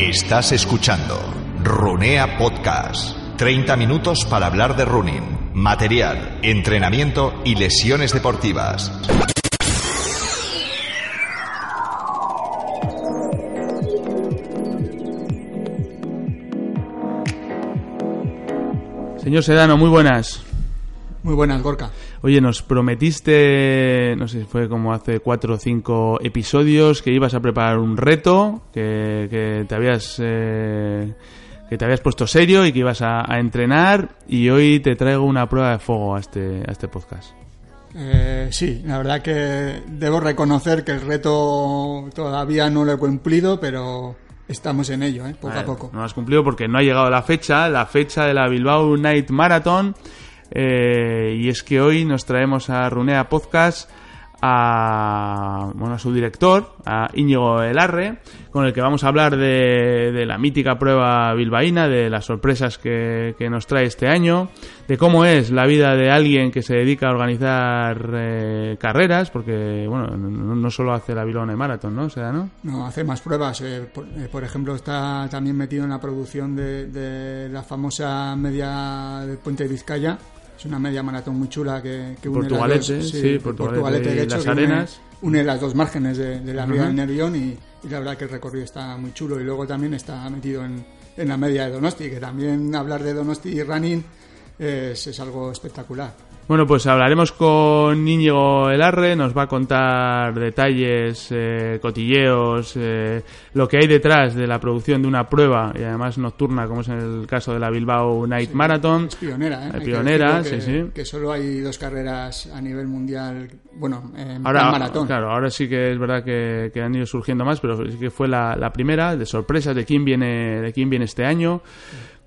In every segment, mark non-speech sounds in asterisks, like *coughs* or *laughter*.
Estás escuchando Runea Podcast. 30 minutos para hablar de running, material, entrenamiento y lesiones deportivas. Señor Sedano, muy buenas. Muy buenas, Gorka. Oye, nos prometiste, no sé si fue como hace cuatro o cinco episodios, que ibas a preparar un reto, que, que te habías eh, que te habías puesto serio y que ibas a, a, entrenar, y hoy te traigo una prueba de fuego a este, a este podcast. Eh, sí, la verdad que debo reconocer que el reto todavía no lo he cumplido, pero estamos en ello, ¿eh? poco a, a poco. No lo has cumplido porque no ha llegado la fecha, la fecha de la Bilbao Night Marathon. Eh, y es que hoy nos traemos a Runea Podcast a, bueno, a su director, a Íñigo Elarre, con el que vamos a hablar de, de la mítica prueba bilbaína, de las sorpresas que, nos trae este año, de cómo es la vida de alguien que se dedica a organizar eh, carreras, porque bueno, no, no, solo hace la Bilbao Marathon, ¿no? O sea, ¿no? No, hace más pruebas. Eh, por, eh, por, ejemplo, está también metido en la producción de, de la famosa media del Puente de Vizcaya, es una media maratón muy chula que, que une Portugalete, las dos, sí, sí Portugalete, de hecho, las arenas. Une, une, las dos márgenes de, de la ría uh -huh. del Nervión y, y, la verdad que el recorrido está muy chulo y luego también está metido en, en la media de Donosti, que también hablar de Donosti y running es, es algo espectacular. Bueno, pues hablaremos con Íñigo Elarre, nos va a contar detalles, eh, cotilleos, eh, lo que hay detrás de la producción de una prueba y además nocturna, como es en el caso de la Bilbao Night sí, Marathon. Es pionera, ¿eh? Pionera, que sí, sí. Que solo hay dos carreras a nivel mundial, bueno, en ahora, maratón. Claro, ahora sí que es verdad que, que, han ido surgiendo más, pero sí que fue la, la primera, de sorpresas de quién viene, de quién viene este año.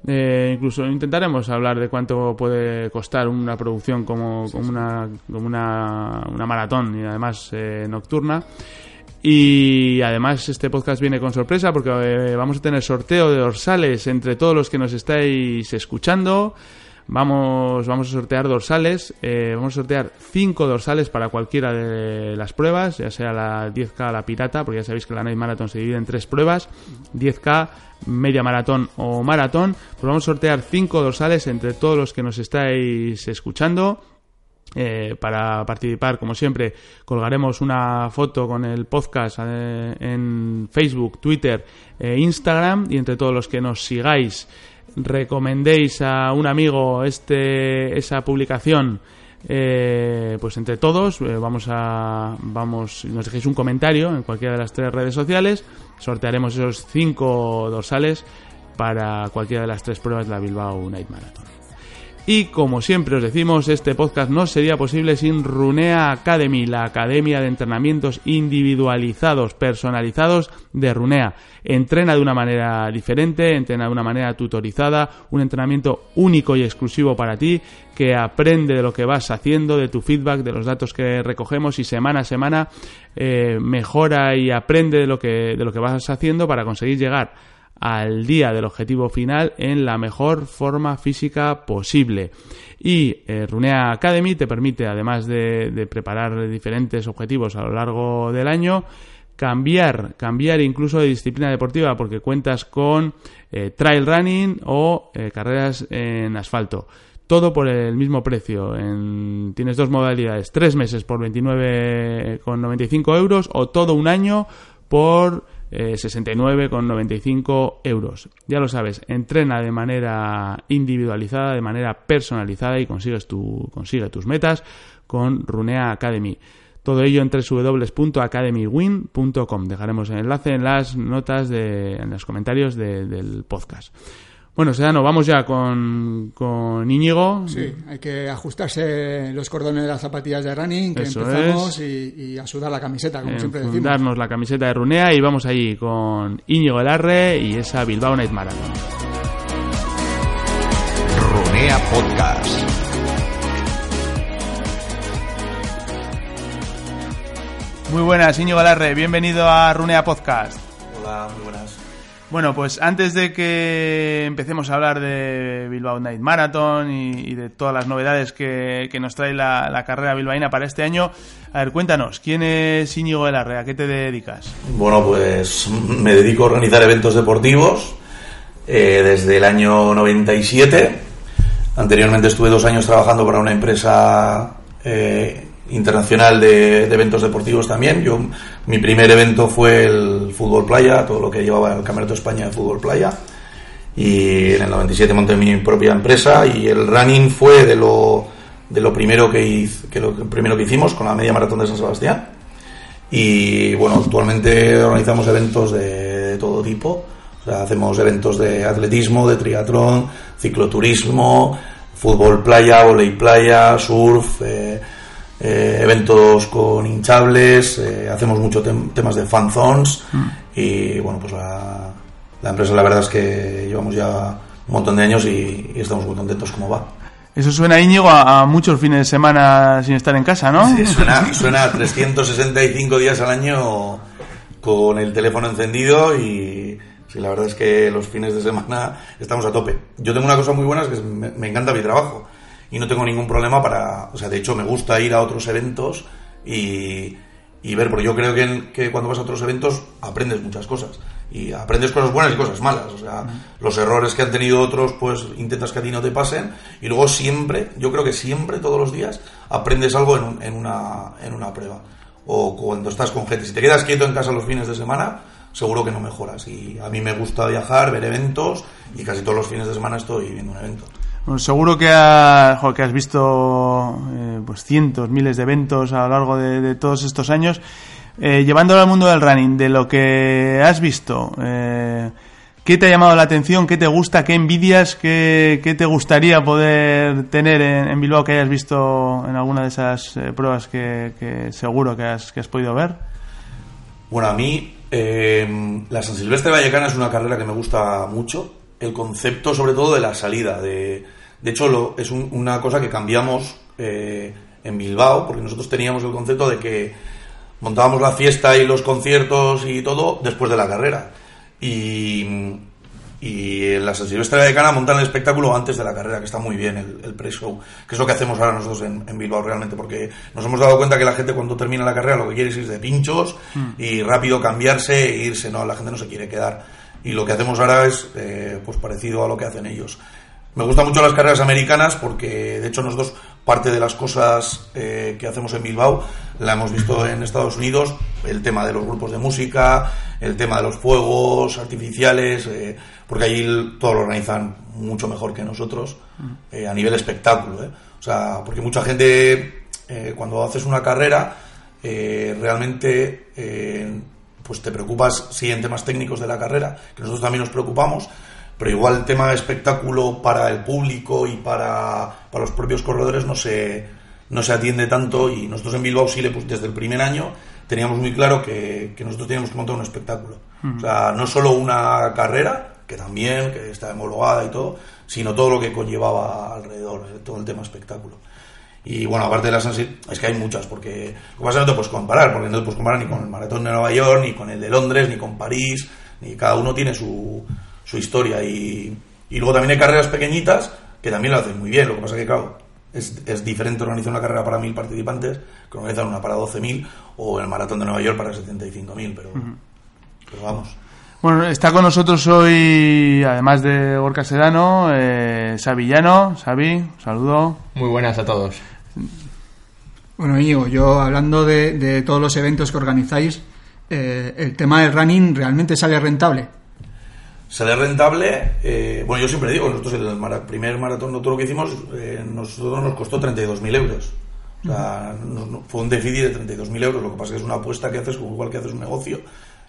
Eh, incluso intentaremos hablar de cuánto puede costar una producción como, como, una, como una, una maratón y además eh, nocturna. Y además este podcast viene con sorpresa porque eh, vamos a tener sorteo de dorsales entre todos los que nos estáis escuchando. Vamos, vamos a sortear dorsales. Eh, vamos a sortear cinco dorsales para cualquiera de las pruebas, ya sea la 10K la pirata, porque ya sabéis que la Night Marathon se divide en tres pruebas: 10K, media maratón o maratón. Pues vamos a sortear cinco dorsales entre todos los que nos estáis escuchando. Eh, para participar, como siempre, colgaremos una foto con el podcast eh, en Facebook, Twitter e Instagram. Y entre todos los que nos sigáis, recomendéis a un amigo este esa publicación eh, pues entre todos eh, vamos a vamos nos dejéis un comentario en cualquiera de las tres redes sociales sortearemos esos cinco dorsales para cualquiera de las tres pruebas de la Bilbao Night Marathon y como siempre os decimos, este podcast no sería posible sin Runea Academy, la academia de entrenamientos individualizados, personalizados de Runea. Entrena de una manera diferente, entrena de una manera tutorizada, un entrenamiento único y exclusivo para ti, que aprende de lo que vas haciendo, de tu feedback, de los datos que recogemos y semana a semana eh, mejora y aprende de lo que, de lo que vas haciendo para conseguir llegar al día del objetivo final en la mejor forma física posible. Y eh, Runea Academy te permite, además de, preparar diferentes objetivos a lo largo del año, cambiar, cambiar incluso de disciplina deportiva porque cuentas con eh, trail running o eh, carreras en asfalto. Todo por el mismo precio. En, tienes dos modalidades, tres meses por 29,95 euros o todo un año por eh, 69,95 euros. Ya lo sabes, entrena de manera individualizada, de manera personalizada y consigues tu, consigue tus metas con Runea Academy. Todo ello en www.academywin.com. Dejaremos el enlace en las notas, de, en los comentarios de, del podcast. Bueno, Sedano, vamos ya con, con Íñigo. Sí, hay que ajustarse los cordones de las zapatillas de running, que empezamos y, a sudar la camiseta, como siempre decimos. Darnos la camiseta de Runea y vamos ahí con Íñigo Elarre y esa Bilbao Night Marathon. Runea Podcast. Muy buenas, Íñigo Elarre, bienvenido a Runea Podcast. Hola, muy buenas. Bueno, pues antes de que empecemos a hablar de Bilbao Night Marathon y, de todas las novedades que, nos trae la, carrera bilbaína para este año, a ver, cuéntanos, ¿quién es Íñigo de la ¿A qué te dedicas? Bueno, pues me dedico a organizar eventos deportivos eh, desde el año 97. Anteriormente estuve dos años trabajando para una empresa eh, internacional de, eventos deportivos también. Yo, mi primer evento fue el fútbol playa, todo lo que llevaba el Campeonato de España de fútbol playa. Y en el 97 monté mi propia empresa y el running fue de lo, de lo primero que, hice, que lo primero que hicimos con la media maratón de San Sebastián. Y bueno, actualmente organizamos eventos de, todo tipo. hacemos eventos de atletismo, de triatlón, cicloturismo, fútbol playa, volei playa, surf, eh, eh, eventos con hinchables, eh, hacemos muchos temas de fan zones mm. y bueno, pues la, empresa la verdad es que llevamos ya un montón de años y, estamos muy contentos como va. Eso suena, Íñigo, a, muchos fines de semana sin estar en casa, ¿no? Sí, suena, *laughs* suena 365 días al año con el teléfono encendido y sí, la verdad es que los fines de semana estamos a tope. Yo tengo una cosa muy buena, es que me encanta mi trabajo y no tengo ningún problema para, o sea, de hecho me gusta ir a otros eventos y, y ver, porque yo creo que, que, cuando vas a otros eventos aprendes muchas cosas y aprendes cosas buenas y cosas malas, o sea, los errores que han tenido otros, pues intentas que a ti no te pasen y luego siempre, yo creo que siempre, todos los días, aprendes algo en, en, una, en una prueba o cuando estás con gente. Si te quedas quieto en casa los fines de semana, seguro que no mejoras. Y a mí me gusta viajar, ver eventos y casi todos los fines de semana estoy viendo un evento seguro que, que has visto eh, pues cientos, miles de eventos a lo largo de, todos estos años. Eh, llevándolo al mundo del running, de lo que has visto, eh, ¿qué te ha llamado la atención? ¿Qué te gusta? ¿Qué envidias? ¿Qué, te gustaría poder tener en, Bilbao que hayas visto en alguna de esas eh, pruebas que, seguro que has, que has podido ver? Bueno, a mí la San Silvestre Vallecana es una carrera que me gusta mucho el concepto sobre todo de la salida. De, de hecho, lo, es una cosa que cambiamos eh, en Bilbao, porque nosotros teníamos el concepto de que montábamos la fiesta y los conciertos y todo después de la carrera. Y, y en la San Silvestre de Cana montan el espectáculo antes de la carrera, que está muy bien, el, pre-show, que es lo que hacemos ahora nosotros en, Bilbao realmente, porque nos hemos dado cuenta que la gente cuando termina la carrera lo que quiere es ir de pinchos mm. y rápido cambiarse e irse, no, la gente no se quiere quedar y lo que hacemos ahora es eh, pues parecido a lo que hacen ellos. Me gustan mucho las carreras americanas porque, de hecho, nosotros parte de las cosas eh, que hacemos en Bilbao la hemos visto en Estados Unidos, el tema de los grupos de música, el tema de los fuegos artificiales, eh, porque allí todo lo organizan mucho mejor que nosotros a nivel espectáculo. O sea, porque mucha gente, cuando haces una carrera, realmente pues te preocupas, sí, en temas técnicos de la carrera, que nosotros también nos preocupamos, pero igual el tema de espectáculo para el público y para, para los propios corredores no se, no se atiende tanto y nosotros en Bilbao sí, pues, desde el primer año teníamos muy claro que, que nosotros teníamos que montar un espectáculo. O sea, no solo una carrera, que también, que está homologada y todo, sino todo lo que conllevaba alrededor, eh, todo el tema espectáculo. Y bueno, aparte de las es que hay muchas, porque como pasa no te puedes comparar, porque no te puedes comparar ni con el maratón de Nueva York, ni con el de Londres, ni con París, ni cada uno tiene su, su historia. Y, y luego también hay carreras pequeñitas que también lo hacen muy bien, lo que pasa que, claro, es, es diferente organizar una carrera para mil participantes que organizar una para 12.000 o el maratón de Nueva York para 75.000, pero, pero vamos. Bueno, está con nosotros hoy, además de Gorka Sedano, eh, Sabillano. Sabi, saludo. Muy buenas a todos. Bueno, Íñigo, yo hablando de, todos los eventos que organizáis, eh, ¿el tema del running realmente sale rentable? Sale rentable, eh, bueno, yo siempre digo, nosotros el primer maratón lo que hicimos, eh, nosotros nos costó 32.000 euros. O sea, fue un déficit de 32.000 euros, lo que pasa es que es una apuesta que haces, igual que haces un negocio,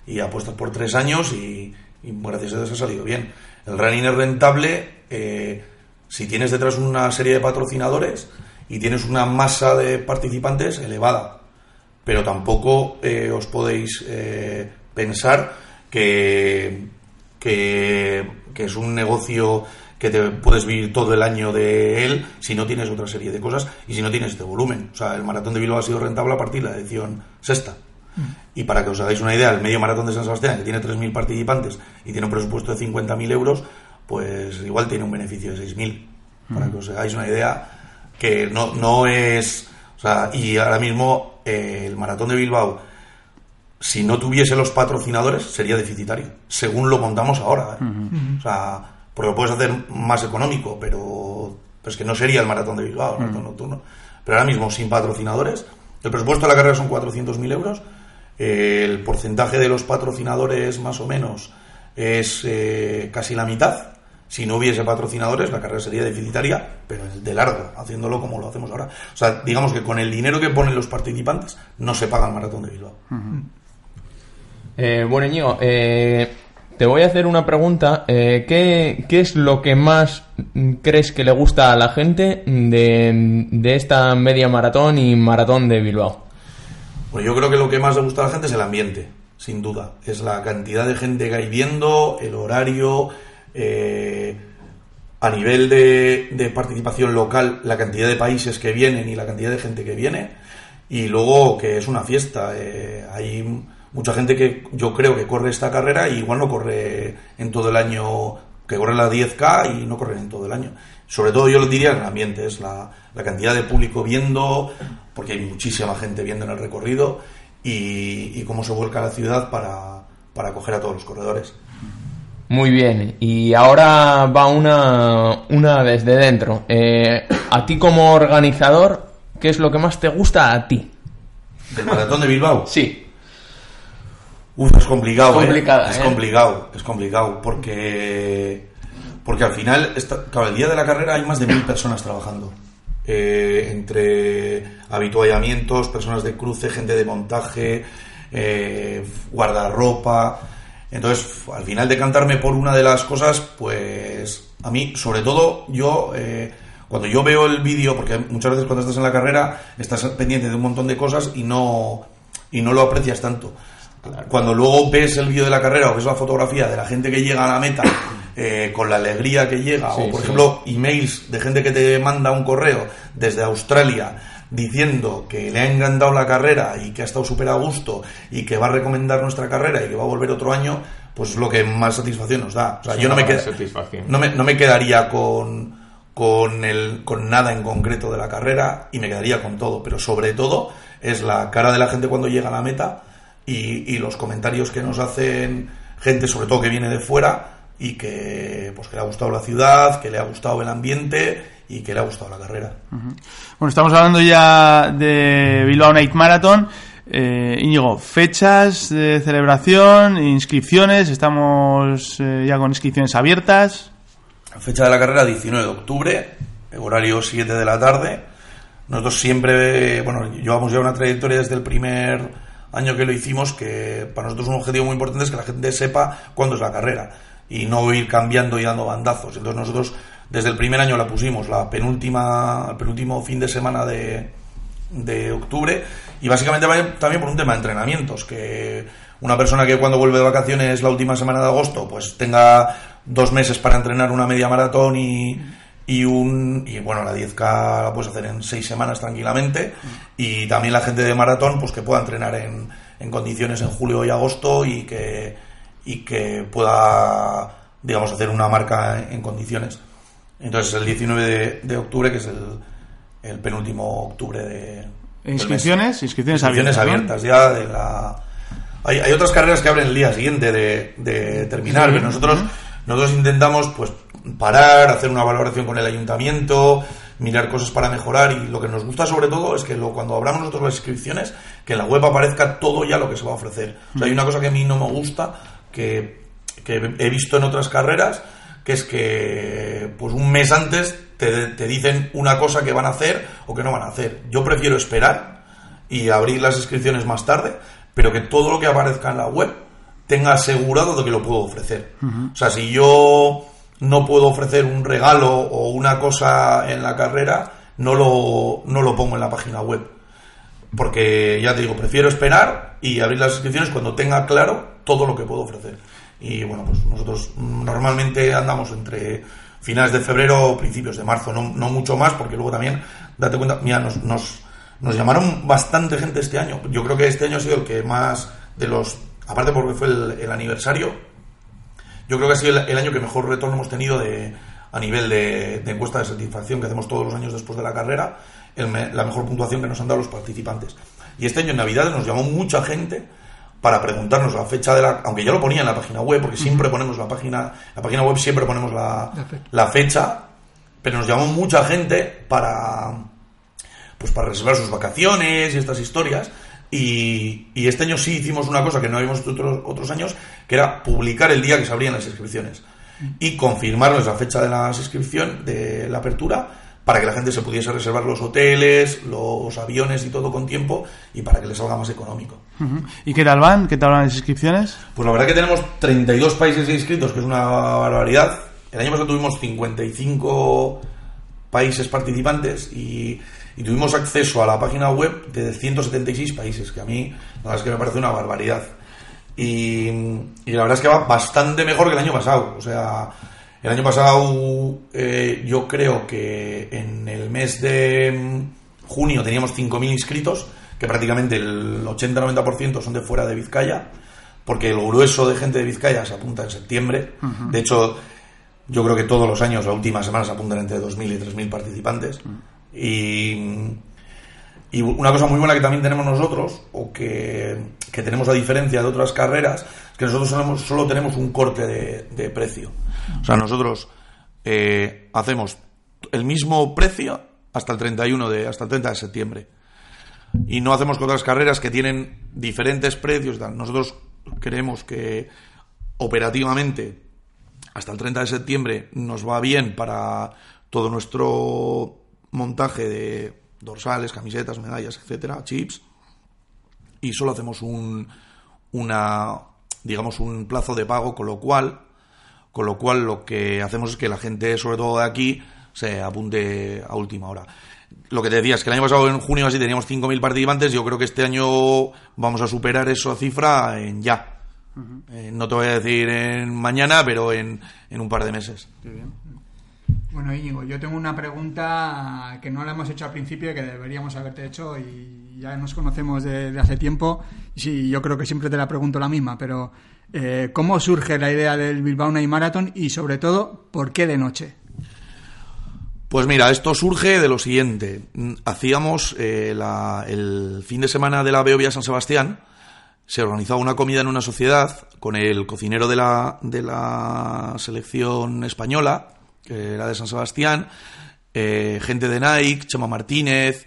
y apuestas por tres años y, y gracias a eso ha salido bien. El running es rentable eh, si tienes detrás una serie de patrocinadores y tienes una masa de participantes elevada. Pero tampoco eh, os podéis eh, pensar que, que, que es un negocio que te puedes vivir todo el año de él si no tienes otra serie de cosas y si no tienes este volumen. O sea, el maratón de Bilbao ha sido rentable a partir de la edición sexta. Y para que os hagáis una idea, el medio maratón de San Sebastián, que tiene 3.000 participantes y tiene un presupuesto de 50.000 euros, pues igual tiene un beneficio de 6.000. Para que os hagáis una idea, que no, no es. O sea, y ahora mismo eh, el maratón de Bilbao, si no tuviese los patrocinadores, sería deficitario, según lo contamos ahora. ¿eh? O sea, porque lo puedes hacer más económico, pero, pero es que no sería el maratón de Bilbao, el maratón nocturno. Pero ahora mismo, sin patrocinadores, el presupuesto de la carrera son 400.000 euros el porcentaje de los patrocinadores más o menos es eh, casi la mitad. Si no hubiese patrocinadores, la carrera sería deficitaria, pero de largo, haciéndolo como lo hacemos ahora. O sea, digamos que con el dinero que ponen los participantes no se paga el maratón de Bilbao. Eh, bueno, Íñigo, eh, te voy a hacer una pregunta. Eh, ¿qué, qué es lo que más crees que le gusta a la gente de, de esta media maratón y maratón de Bilbao? Bueno, yo creo que lo que más le gusta a la gente es el ambiente, sin duda. Es la cantidad de gente que hay viendo, el horario, eh, a nivel de, participación local, la cantidad de países que vienen y la cantidad de gente que viene. Y luego que es una fiesta. eh, hay mucha gente que yo creo que corre esta carrera y igual no corre en todo el año, que corre la 10K y no corre en todo el año. Sobre todo yo lo diría el ambiente, es la, la cantidad de público viendo, porque hay muchísima gente viendo en el recorrido y, y cómo se vuelca la ciudad para, para acoger a todos los corredores. Muy bien, y ahora va una, una desde dentro. Eh, a ti como organizador, ¿qué es lo que más te gusta a ti? ¿Del maratón de Bilbao? Sí. Uf, es complicado, ¿eh? Complicada, Es ¿eh? complicado, es complicado, porque, porque al final, esta- el día de la carrera hay más de mil personas trabajando. Eh, entre habituallamientos, personas de cruce, gente de montaje, eh, guardarropa. Entonces, al final de cantarme por una de las cosas, pues a mí, sobre todo, yo, eh, cuando yo veo el vídeo, porque muchas veces cuando estás en la carrera, estás pendiente de un montón de cosas y no, y no lo aprecias tanto. Cuando luego ves el vídeo de la carrera o ves la fotografía de la gente que llega a la meta *coughs* eh, con la alegría que llega, Sí, o por sí. ejemplo emails de gente que te manda un correo desde Australia diciendo que le ha encantado la carrera y que ha estado súper a gusto y que va a recomendar nuestra carrera y que va a volver otro año, pues es lo que más satisfacción nos da. O sea, yo no me, satisfacción. no, me, no me quedaría con, con, el, con nada en concreto de la carrera y me quedaría con todo, pero sobre todo es la cara de la gente cuando llega a la meta y, y los comentarios que nos hacen gente, sobre todo que viene de fuera y que, pues, que le ha gustado la ciudad, que le ha gustado el ambiente y que le ha gustado la carrera. Bueno, estamos hablando ya de Bilbao Night Marathon. Eh, Íñigo, fechas de celebración, inscripciones, estamos eh, ya con inscripciones abiertas. Fecha de la carrera 19 de octubre, horario 7 de la tarde. Nosotros siempre, bueno, llevamos ya una trayectoria desde el primer año que lo hicimos, que para nosotros un objetivo muy importante es que la gente sepa cuándo es la carrera y no ir cambiando y dando bandazos. Entonces nosotros desde el primer año la pusimos, la penúltima, el penúltimo fin de semana de, de octubre. Y básicamente también por un tema de entrenamientos, que una persona que cuando vuelve de vacaciones la última semana de agosto pues tenga dos meses para entrenar una media maratón y, y un y bueno la 10K la puedes hacer en seis semanas tranquilamente. Y también la gente de maratón pues que pueda entrenar en, en condiciones en julio y agosto y que y que pueda digamos hacer una marca en condiciones entonces el 19 de, de octubre que es el, el penúltimo octubre de. Inscripciones, inscripciones, Inscripciones abiertas. ¿no? ya de la hay, hay otras carreras que abren el día siguiente de, de terminar, pero nosotros nosotros intentamos pues parar, hacer una valoración con el ayuntamiento, mirar cosas para mejorar y lo que nos gusta sobre todo es que lo, cuando abramos nosotros las inscripciones, que en la web aparezca todo ya lo que se va a ofrecer. O sea, hay una cosa que a mí no me gusta, que, que he visto en otras carreras, que es que pues un mes antes te, te dicen una cosa que van a hacer o que no van a hacer. Yo prefiero esperar y abrir las inscripciones más tarde, pero que todo lo que aparezca en la web tenga asegurado de que lo puedo ofrecer. O sea, si yo no puedo ofrecer un regalo o una cosa en la carrera, no lo, no lo pongo en la página web. Porque ya te digo, prefiero esperar y abrir las inscripciones cuando tenga claro todo lo que puedo ofrecer. Y bueno, pues nosotros normalmente andamos entre finales de febrero o principios de marzo, no, mucho más, porque luego también, date cuenta, mira, nos, nos, llamaron bastante gente este año. Yo creo que este año ha sido el que más de los, aparte porque fue el, aniversario, yo creo que ha sido el, año que mejor retorno hemos tenido de, a nivel de, de encuesta de satisfacción que hacemos todos los años después de la carrera, el la mejor puntuación que nos han dado los participantes. Y este año en Navidad nos llamó mucha gente para preguntarnos la fecha de la aunque ya lo ponía en la página web porque siempre ponemos la página la página web siempre ponemos la, La fecha. la fecha pero nos llamó mucha gente para pues para reservar sus vacaciones y estas historias. Y, y este año sí hicimos una cosa que no habíamos hecho otros, otros años que era publicar el día que se abrían las inscripciones y confirmarles la fecha de las inscripción de la apertura para que la gente se pudiese reservar los hoteles, los aviones y todo con tiempo y para que les salga más económico. ¿Y qué tal van? ¿Qué tal van las inscripciones? Pues la verdad que tenemos 32 países inscritos, que es una barbaridad. El año pasado tuvimos 55 países participantes y, y tuvimos acceso a la página web de 176 países, que a mí la verdad es que me parece una barbaridad. Y, y la verdad es que va bastante mejor que el año pasado. O sea, el año pasado eh, yo creo que en el mes de mm, junio teníamos 5.000 inscritos, que prácticamente el 80-90% son de fuera de Vizcaya, porque el grueso de gente de Vizcaya se apunta en septiembre. De hecho, yo creo que todos los años, la última semana, se apuntan entre 2.000 y 3.000 participantes. Y, y una cosa muy buena que también tenemos nosotros, o que, que tenemos a diferencia de otras carreras, es que nosotros solo, tenemos un corte de, precio. O sea, nosotros eh, hacemos el mismo precio hasta el 31 de, hasta el 30 de septiembre. Y no hacemos con otras carreras que tienen diferentes precios. Nosotros creemos que operativamente hasta el 30 de septiembre nos va bien para todo nuestro montaje de dorsales, camisetas, medallas, etcétera, chips. Y solo hacemos un una digamos un plazo de pago, con lo cual con lo cual lo que hacemos es que la gente, sobre todo de aquí, se apunte a última hora. Lo que te decía es que el año pasado en junio así teníamos 5.000 participantes, yo creo que este año vamos a superar esa cifra en ya. Eh, no te voy a decir en mañana, pero en, en un par de meses. Bueno, Íñigo, yo tengo una pregunta que no la hemos hecho al principio y que deberíamos haberte hecho y ya nos conocemos de, hace tiempo. Sí, yo creo que siempre te la pregunto la misma, pero eh, ¿cómo surge la idea del Bilbao Night Marathon y sobre todo, ¿por qué de noche? Pues mira, esto surge de lo siguiente. Hacíamos eh, la- el fin de semana de la Beovia San Sebastián, se organizaba una comida en una sociedad con el cocinero de la, de la selección española, que era de San Sebastián, eh, gente de Nike, Chema Martínez,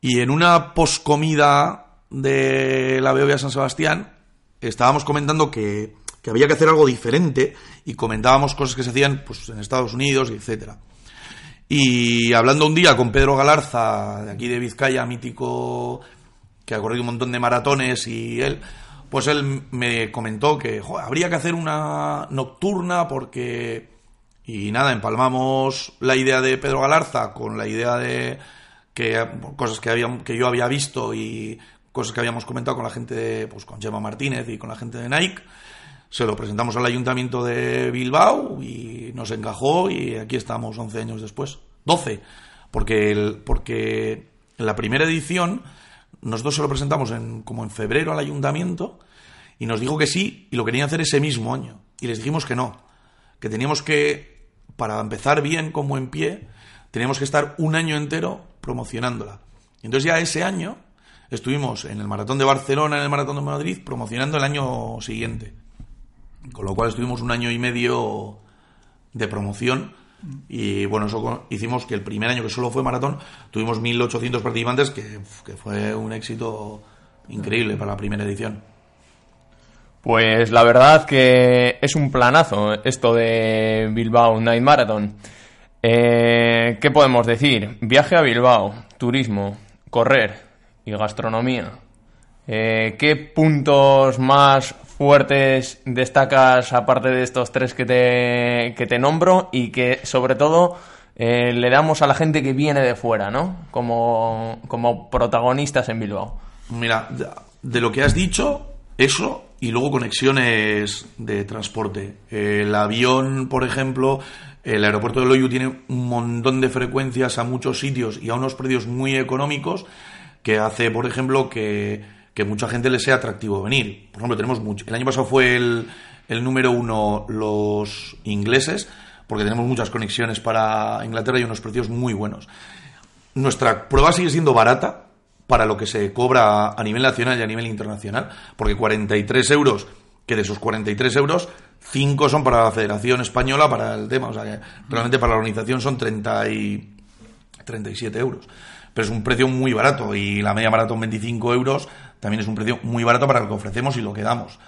y en una poscomida de la Beovia San Sebastián estábamos comentando que, que había que hacer algo diferente y comentábamos cosas que se hacían pues, en Estados Unidos, etcétera. Y hablando un día con Pedro Galarza, de aquí de Vizcaya, mítico, que ha corrido un montón de maratones, y él, pues él me comentó que "Jo, habría que hacer una nocturna porque... Y nada, empalmamos la idea de Pedro Galarza con la idea de que cosas que, había, que yo había visto y cosas que habíamos comentado con la gente, de, pues con Gemma Martínez y con la gente de Nike. Se lo presentamos al ayuntamiento de Bilbao y nos encajó y aquí estamos 11 años después. 12. Porque, porque en la primera edición nosotros se lo presentamos en, como en febrero al ayuntamiento y nos dijo que sí y lo querían hacer ese mismo año. Y les dijimos que no. Que teníamos que, para empezar bien como en pie, teníamos que estar un año entero promocionándola. Entonces ya ese año estuvimos en el Maratón de Barcelona, en el Maratón de Madrid, promocionando el año siguiente. Con lo cual estuvimos un año y medio de promoción. Y bueno, eso hicimos que el primer año que solo fue maratón, tuvimos 1.800 participantes, que fue un éxito increíble para la primera edición. Pues la verdad que es un planazo esto de Bilbao Night Marathon. Eh, ¿Qué podemos decir? Viaje a Bilbao, turismo, correr y gastronomía. Eh, ¿Qué puntos más fuertes destacas aparte de estos tres que te, que te nombro y que sobre todo eh, le damos a la gente que viene de fuera, ¿no? Como, como protagonistas en Bilbao. Mira, de lo que has dicho, eso y luego conexiones de transporte. El avión, por ejemplo, el aeropuerto de Loyu tiene un montón de frecuencias a muchos sitios y a unos precios muy económicos que hace, por ejemplo, que, que mucha gente le sea atractivo venir. Por ejemplo, tenemos mucho. El año pasado fue el, el número uno los ingleses, porque tenemos muchas conexiones para Inglaterra y unos precios muy buenos. Nuestra prueba sigue siendo barata, para lo que se cobra a nivel nacional y a nivel internacional, porque 43 euros, que de esos 43 euros, 5 son para la Federación Española, para el tema, o sea que realmente para la organización son 30 y 37 euros. Pero es un precio muy barato y la media maratón 25 euros también es un precio muy barato para lo que ofrecemos y lo que damos.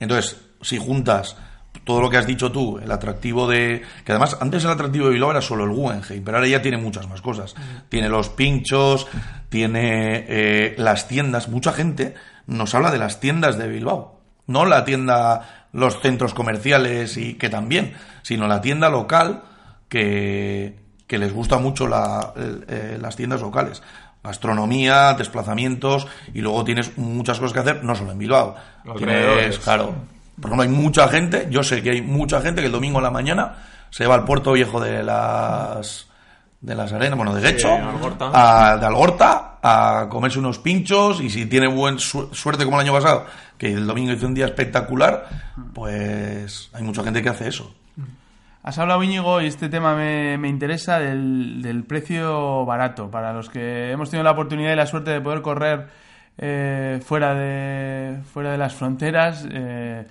Entonces, si juntas todo lo que has dicho tú, el atractivo de... Que además, antes el atractivo de Bilbao era solo el Guggenheim, pero ahora ya tiene muchas más cosas. Tiene los pinchos, tiene eh, las tiendas. Mucha gente nos habla de las tiendas de Bilbao. No la tienda, los centros comerciales y que también, sino la tienda local que, que les gusta mucho la, eh, las tiendas locales. Gastronomía, desplazamientos y luego tienes muchas cosas que hacer, no solo en Bilbao. Tienes, claro, por ejemplo, hay mucha gente, yo sé que hay mucha gente que el domingo en la mañana se va al puerto viejo de las de las arenas, bueno, de Guecho, a, de Algorta, a comerse unos pinchos y si tiene buen suerte como el año pasado, que el domingo hizo un día espectacular, pues hay mucha gente que hace eso. Has hablado, Íñigo, y este tema me, me interesa, del, del, precio barato. Para los que hemos tenido la oportunidad y la suerte de poder correr eh, fuera, de, fuera de las fronteras, eh,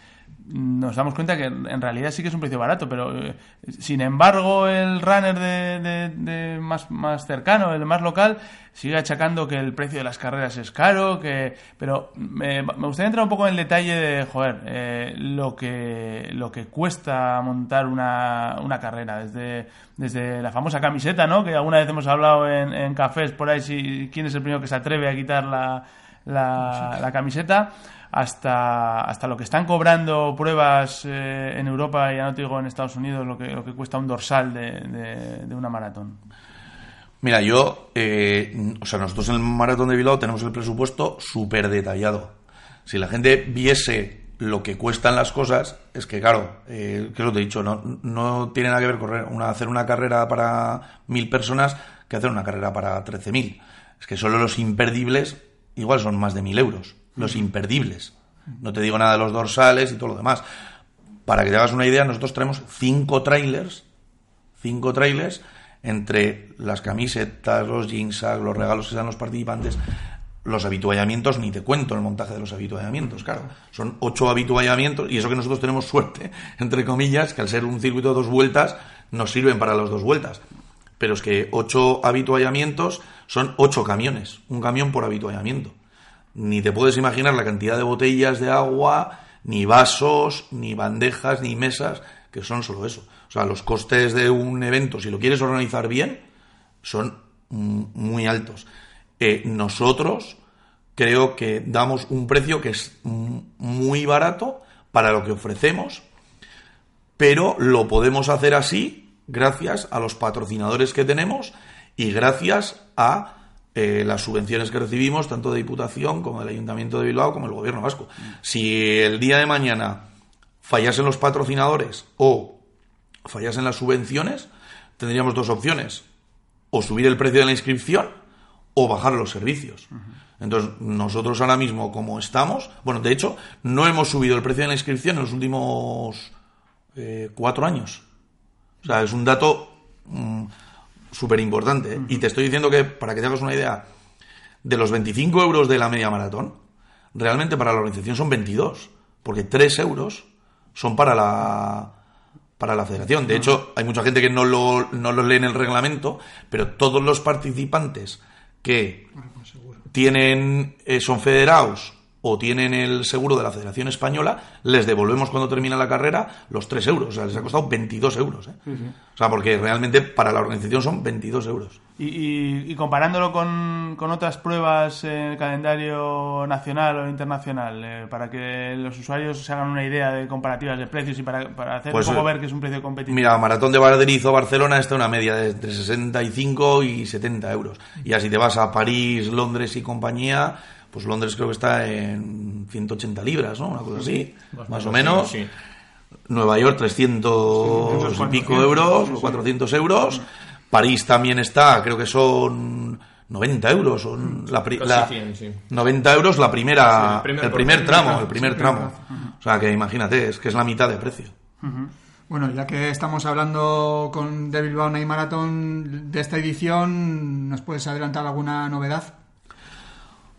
nos damos cuenta que en realidad sí que es un precio barato, pero eh, sin embargo el runner de, más, más cercano, el más local, sigue achacando que el precio de las carreras es caro, que pero me, gustaría entrar un poco en el detalle de, joder, eh, lo, que, lo que cuesta montar una, una carrera, desde, desde la famosa camiseta, ¿no? que alguna vez hemos hablado en, en cafés por ahí, si, quién es el primero que se atreve a quitar la, la, la camiseta hasta, hasta lo que están cobrando pruebas eh, en Europa, ya no te digo en Estados Unidos, lo que, lo que cuesta un dorsal de, de, una maratón. Mira, yo, eh, o sea, nosotros en el maratón de Bilbao tenemos el presupuesto súper detallado. Si la gente viese lo que cuestan las cosas, es que, claro, eh, que lo te he dicho, no, no tiene nada que ver correr una, hacer una carrera para mil personas que hacer una carrera para trece mil. Es que solo los imperdibles igual son más de mil euros los imperdibles. No te digo nada de los dorsales y todo lo demás. Para que te hagas una idea, nosotros tenemos cinco trailers, cinco trailers entre las camisetas, los jeans, los regalos que dan los participantes, los habituallamientos, ni te cuento el montaje de los habituallamientos, claro. Son ocho habituallamientos, y eso que nosotros tenemos suerte, *laughs* entre comillas, que al ser un circuito de dos vueltas, nos sirven para las dos vueltas. Pero es que ocho habituallamientos son ocho camiones, un camión por habituallamiento ni te puedes imaginar la cantidad de botellas de agua, ni vasos, ni bandejas, ni mesas, que son solo eso. O sea, los costes de un evento, si lo quieres organizar bien, son muy altos. Eh, nosotros creo que damos un precio que es muy barato para lo que ofrecemos, pero lo podemos hacer así gracias a los patrocinadores que tenemos y gracias a eh, las subvenciones que recibimos, tanto de Diputación como del Ayuntamiento de Bilbao como del Gobierno Vasco. Si el día de mañana fallasen los patrocinadores o fallasen las subvenciones, tendríamos dos opciones. O subir el precio de la inscripción o bajar los servicios. Entonces, nosotros ahora mismo, como estamos, bueno, de hecho, no hemos subido el precio de la inscripción en los últimos eh, cuatro años. O sea, es un dato mm, súper importante. ¿eh? Y te estoy diciendo que, para que te hagas una idea, de los 25 euros de la media maratón, realmente para la organización son 22, porque 3 euros son para la para la federación. De hecho, hay mucha gente que no lo, no lo lee en el reglamento, pero todos los participantes que tienen eh, son federados o tienen el seguro de la Federación Española, les devolvemos cuando termina la carrera los 3 euros. O sea, les ha costado 22 euros. ¿eh? O sea, porque realmente para la organización son 22 euros. Y, y- y comparándolo con, con otras pruebas en el calendario nacional o internacional, eh, para que los usuarios se hagan una idea de comparativas de precios y para, para hacer Pues, un poco eh, ver que es un precio competitivo. Mira, Maratón de Madrid o Barcelona está una media de entre 65 y 70 euros. Y así te vas a París, Londres y compañía, pues Londres creo que está en 180 libras, ¿no? Una cosa así, más o menos. Sí. Nueva York 300 y pico euros, o 400 euros. París también está, creo que son 90 euros. Son la, Casi la- 100, sí. 90 euros la primera, Sí, el primer el primer por- tramo, el primer tramo. O sea que imagínate, es que es la mitad de precio. Bueno, ya que estamos hablando con de Bilbao Night Marathon de esta edición, ¿nos puedes adelantar alguna novedad?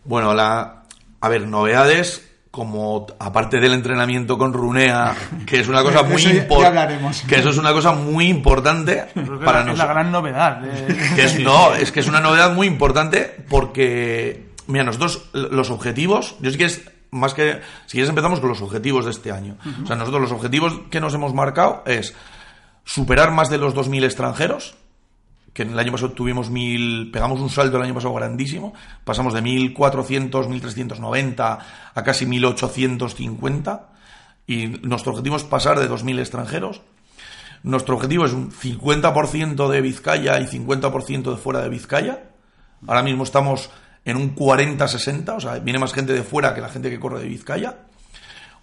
Bueno, la, a ver, novedades como aparte del entrenamiento con Runea, que es una cosa *laughs* muy importante, hablaremos. que eso es una cosa muy importante para es la- es nosotros. la gran novedad. de- Que es, no, es que es una novedad muy importante porque, mira, nosotros los objetivos, yo sí que es más que, si quieres empezamos con los objetivos de este año. O sea, nosotros los objetivos que nos hemos marcado es superar más de los 2.000 extranjeros, que el año pasado tuvimos 1.000, pegamos un salto el año pasado grandísimo, pasamos de 1.400, 1.390 a casi 1.850 y nuestro objetivo es pasar de 2.000 extranjeros. Nuestro objetivo es un 50% de Vizcaya y 50% de fuera de Vizcaya. Ahora mismo estamos en un 40-60, o sea, viene más gente de fuera que la gente que corre de Vizcaya.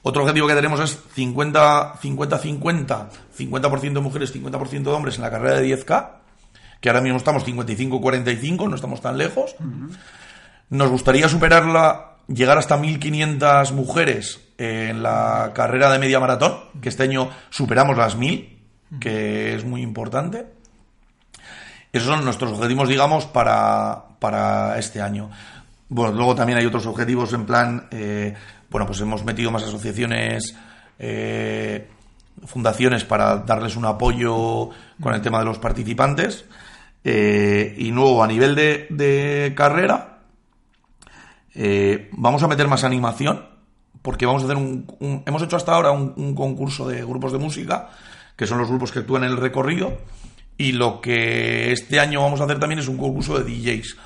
Otro objetivo que tenemos es 50-50-50, 50% de mujeres, 50% de hombres en la carrera de 10K, que ahora mismo estamos 55-45, no estamos tan lejos. Nos gustaría superarla, llegar hasta 1.500 mujeres en la carrera de media maratón, que este año superamos las 1.000, que es muy importante. Esos son nuestros objetivos, digamos, para, para este año. Bueno, luego también hay otros objetivos en plan, eh, bueno, pues hemos metido más asociaciones, eh, fundaciones para darles un apoyo con el tema de los participantes. Eh, y luego a nivel de, de carrera, eh, vamos a meter más animación, porque vamos a hacer un, un- hemos hecho hasta ahora un, un concurso de grupos de música, que son los grupos que actúan en el recorrido, y lo que este año vamos a hacer también es un concurso de DJs,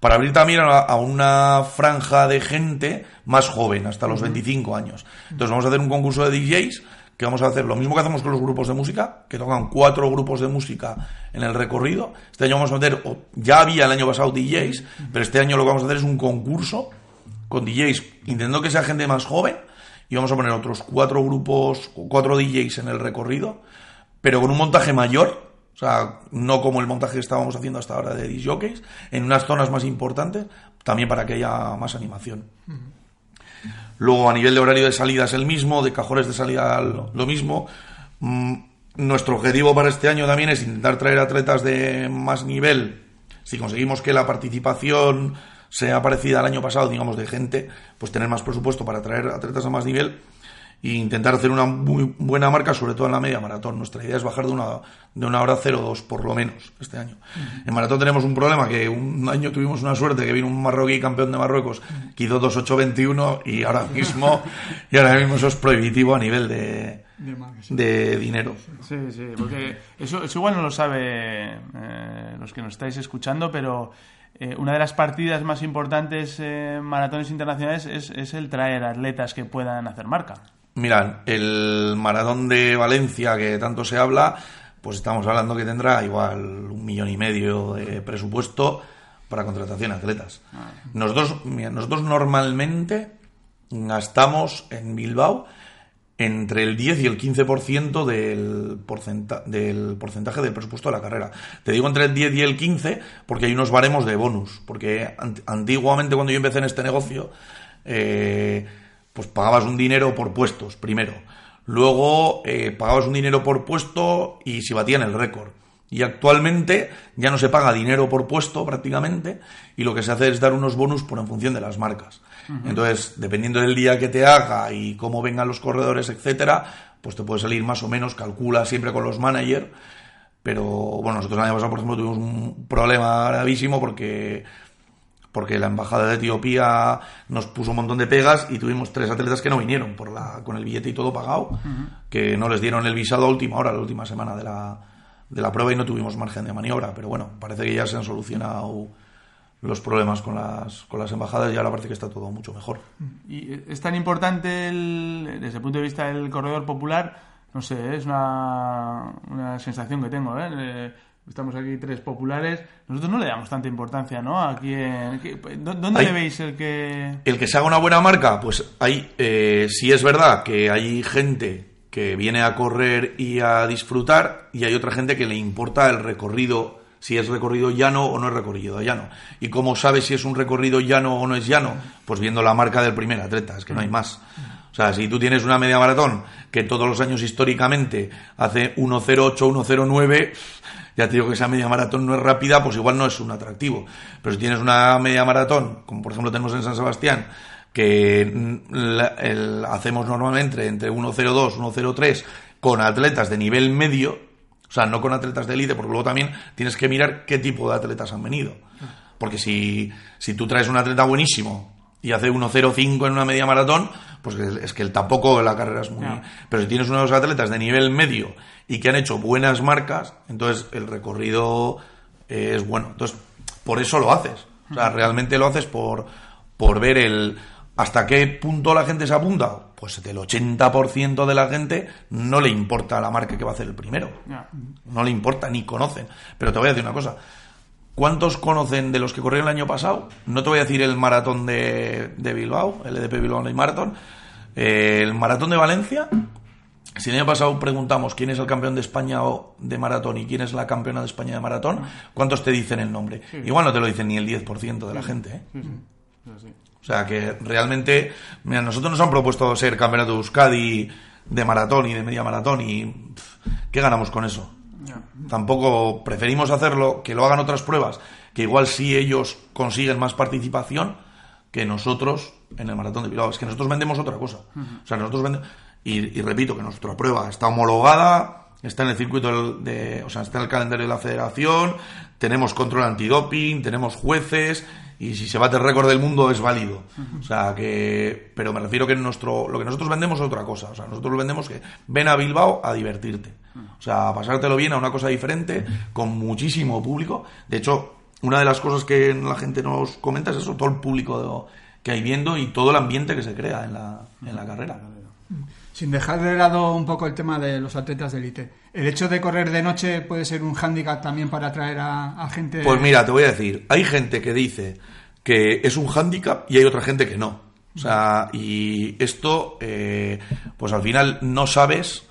para abrir también a, a una franja de gente más joven, hasta los 25 años. Entonces vamos a hacer un concurso de DJs, que vamos a hacer lo mismo que hacemos con los grupos de música, que tocan cuatro grupos de música en el recorrido. Este año vamos a meter, ya había el año pasado DJs, pero este año lo que vamos a hacer es un concurso con DJs, intentando que sea gente más joven, y vamos a poner otros cuatro grupos, cuatro DJs en el recorrido, pero con un montaje mayor, o sea, no como el montaje que estábamos haciendo hasta ahora de disc jockeys, en unas zonas más importantes, también para que haya más animación. Luego, a nivel de horario de salida es el mismo, de cajones de salida lo, mismo. Mm, nuestro objetivo para este año también es intentar traer atletas de más nivel. Si conseguimos que la participación sea parecida al año pasado, digamos, de gente, pues tener más presupuesto para traer atletas a más nivel e intentar hacer una muy buena marca, sobre todo en la media maratón. Nuestra idea es bajar de una, de una hora 02 por lo menos este año. En maratón tenemos un problema que un año tuvimos una suerte que vino un marroquí campeón de Marruecos que hizo 2.821 y ahora mismo, *laughs* y ahora mismo eso es prohibitivo a nivel de, De dinero. Sí, sí, porque eso, eso igual no lo sabe eh, los que nos estáis escuchando, pero eh, una de las partidas más importantes en maratones internacionales es, es el traer atletas que puedan hacer marca. Mirad, el maratón de Valencia que tanto se habla, pues estamos hablando que tendrá igual un millón y medio de presupuesto para contratación de atletas. Nosotros, mira, nosotros normalmente gastamos en Bilbao entre el 10 y el 15% del, porcenta- del porcentaje del presupuesto de la carrera. Te digo entre el 10 y el 15 porque hay unos baremos de bonus. Porque ant- antiguamente cuando yo empecé en este negocio, eh, pues pagabas un dinero por puestos primero. Luego eh, pagabas un dinero por puesto y si batían el récord. Y actualmente ya no se paga dinero por puesto prácticamente y lo que se hace es dar unos bonus por en función de las marcas. Entonces, dependiendo del día que te haga y cómo vengan los corredores, etcétera, pues te puede salir más o menos, calcula siempre con los managers. Pero bueno, nosotros el año pasado, por ejemplo, tuvimos un problema gravísimo porque porque la embajada de Etiopía nos puso un montón de pegas y tuvimos tres atletas que no vinieron por la, con el billete y todo pagado, que no les dieron el visado a última hora, la última semana de la, de la prueba y no tuvimos margen de maniobra. Pero bueno, parece que ya se han solucionado los problemas con las, con las embajadas y ahora parece que está todo mucho mejor. ¿Y es tan importante el- desde el punto de vista del corredor popular? No sé, es una, una sensación que tengo. ¿eh? Estamos aquí tres populares. Nosotros no le damos tanta importancia, ¿no? Aquí en- ¿qué- ¿dó- ¿Dónde Hay- le veis el que...? El que se haga una buena marca, pues hay, eh, sí es verdad que hay gente que viene a correr y a disfrutar y hay otra gente que le importa el recorrido, si es recorrido llano o no es recorrido llano. ¿Y cómo sabes si es un recorrido llano o no es llano? Pues viendo la marca del primer atleta, es que no hay más. O sea, si tú tienes una media maratón que todos los años históricamente hace 1.08, 1.09, ya te digo que esa media maratón no es rápida, pues igual no es un atractivo. Pero si tienes una media maratón, como por ejemplo tenemos en San Sebastián, que mm, la- el- hacemos normalmente entre 1.02, 1.03 con atletas de nivel medio, o sea, no con atletas de élite, porque luego también tienes que mirar qué tipo de atletas han venido. Porque si, si tú traes un atleta buenísimo y hace 1.05 en una media maratón, pues es que el tampoco la carrera es muy... Pero si tienes unos atletas de nivel medio y que han hecho buenas marcas, entonces el recorrido es bueno. Entonces, por eso lo haces. O sea, realmente lo haces por, por ver el... ¿Hasta qué punto la gente se apunta? Pues del 80% de la gente no le importa la marca que va a hacer el primero. No le importa, ni conocen. Pero te voy a decir una cosa. ¿Cuántos conocen de los que corrieron el año pasado? No te voy a decir el maratón de, de Bilbao, el EDP Bilbao Online Marathon. Eh, el maratón de Valencia. Si el año pasado preguntamos quién es el campeón de España o- de maratón y quién es la campeona de España de maratón, ¿cuántos te dicen el nombre? Igual no te lo dicen ni el 10% de la gente. ¿eh? Sí, sí. O sea que realmente, mira, nosotros nos han propuesto ser campeonato de Euskadi de maratón y de media maratón y pff, ¿qué ganamos con eso? Tampoco preferimos hacerlo, que lo hagan otras pruebas, que igual sí ellos consiguen más participación que nosotros en el maratón de Bilbao. Es que nosotros vendemos otra cosa. O sea, nosotros vendemos... Y, y repito que nuestra prueba está homologada, está en el circuito de... O sea, está en el calendario de la federación, tenemos control antidoping, tenemos jueces y si se bate el récord del mundo es válido. O sea, que... Pero me refiero que nuestro, lo que nosotros vendemos es otra cosa. O sea, nosotros vendemos que ven a Bilbao a divertirte. O sea, a pasártelo bien a una cosa diferente, con muchísimo público. De hecho, una de las cosas que la gente nos comenta es eso, todo el público que hay viendo y todo el ambiente que se crea en la, en la carrera. Sin dejar de lado un poco el tema de los atletas de élite. ¿El hecho de correr de noche puede ser un hándicap también para atraer a, gente? Pues mira, te voy a decir, hay gente que dice que es un hándicap y hay otra gente que no. O sea, y esto, eh, pues al final no sabes